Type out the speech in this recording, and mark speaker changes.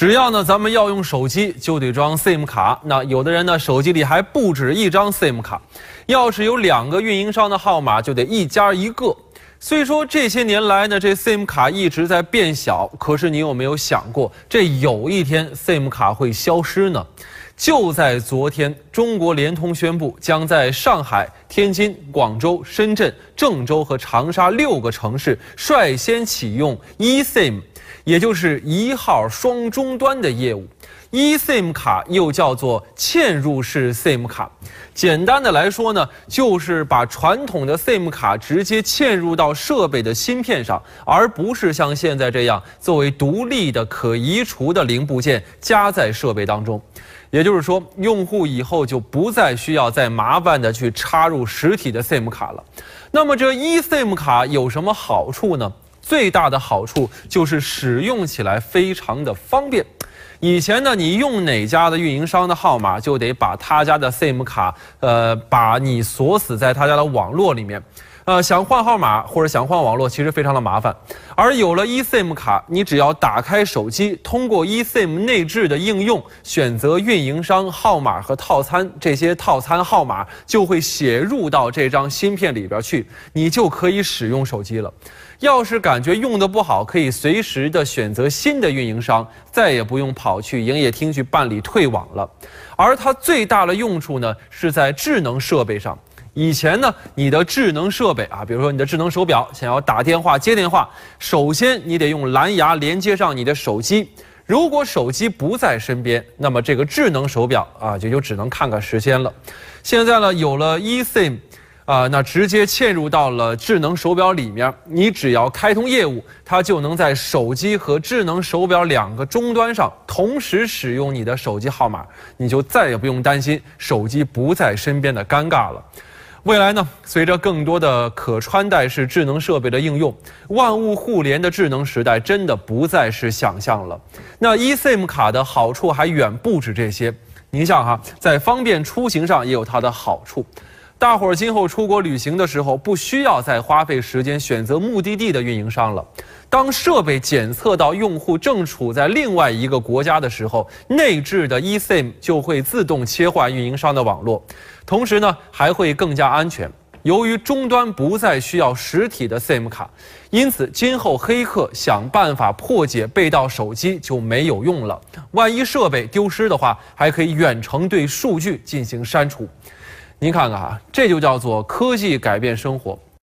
Speaker 1: 只要呢，咱们要用手机就得装 SIM 卡。那有的人呢，手机里还不止一张 SIM 卡，要是有两个运营商的号码，就得一家一个。虽说这些年来呢，这 SIM 卡一直在变小，可是你有没有想过，这有一天 SIM 卡会消失呢？就在昨天，中国联通宣布，将在上海、天津、广州、深圳、郑州和长沙六个城市率先启用 eSIM。也就是一号双终端的业务，eSIM 卡又叫做嵌入式 SIM 卡。简单的来说呢，就是把传统的 SIM 卡直接嵌入到设备的芯片上，而不是像现在这样作为独立的可移除的零部件加在设备当中。也就是说，用户以后就不再需要再麻烦的去插入实体的 SIM 卡了。那么这 eSIM 卡有什么好处呢？最大的好处就是使用起来非常的方便。以前呢，你用哪家的运营商的号码，就得把他家的 SIM 卡，呃，把你锁死在他家的网络里面。呃，想换号码或者想换网络，其实非常的麻烦。而有了 eSIM 卡，你只要打开手机，通过 eSIM 内置的应用，选择运营商号码和套餐，这些套餐号码就会写入到这张芯片里边去，你就可以使用手机了。要是感觉用的不好，可以随时的选择新的运营商，再也不用跑去营业厅去办理退网了。而它最大的用处呢，是在智能设备上。以前呢，你的智能设备啊，比如说你的智能手表，想要打电话接电话，首先你得用蓝牙连接上你的手机。如果手机不在身边，那么这个智能手表啊，也就只能看看时间了。现在呢，有了 eSIM，啊，那直接嵌入到了智能手表里面，你只要开通业务，它就能在手机和智能手表两个终端上同时使用你的手机号码，你就再也不用担心手机不在身边的尴尬了。未来呢，随着更多的可穿戴式智能设备的应用，万物互联的智能时代真的不再是想象了。那 eSIM 卡的好处还远不止这些。您想哈，在方便出行上也有它的好处。大伙儿今后出国旅行的时候，不需要再花费时间选择目的地的运营商了。当设备检测到用户正处在另外一个国家的时候，内置的 eSIM 就会自动切换运营商的网络。同时呢，还会更加安全。由于终端不再需要实体的 SIM 卡，因此今后黑客想办法破解被盗手机就没有用了。万一设备丢失的话，还可以远程对数据进行删除。您看看啊，这就叫做科技改变生活。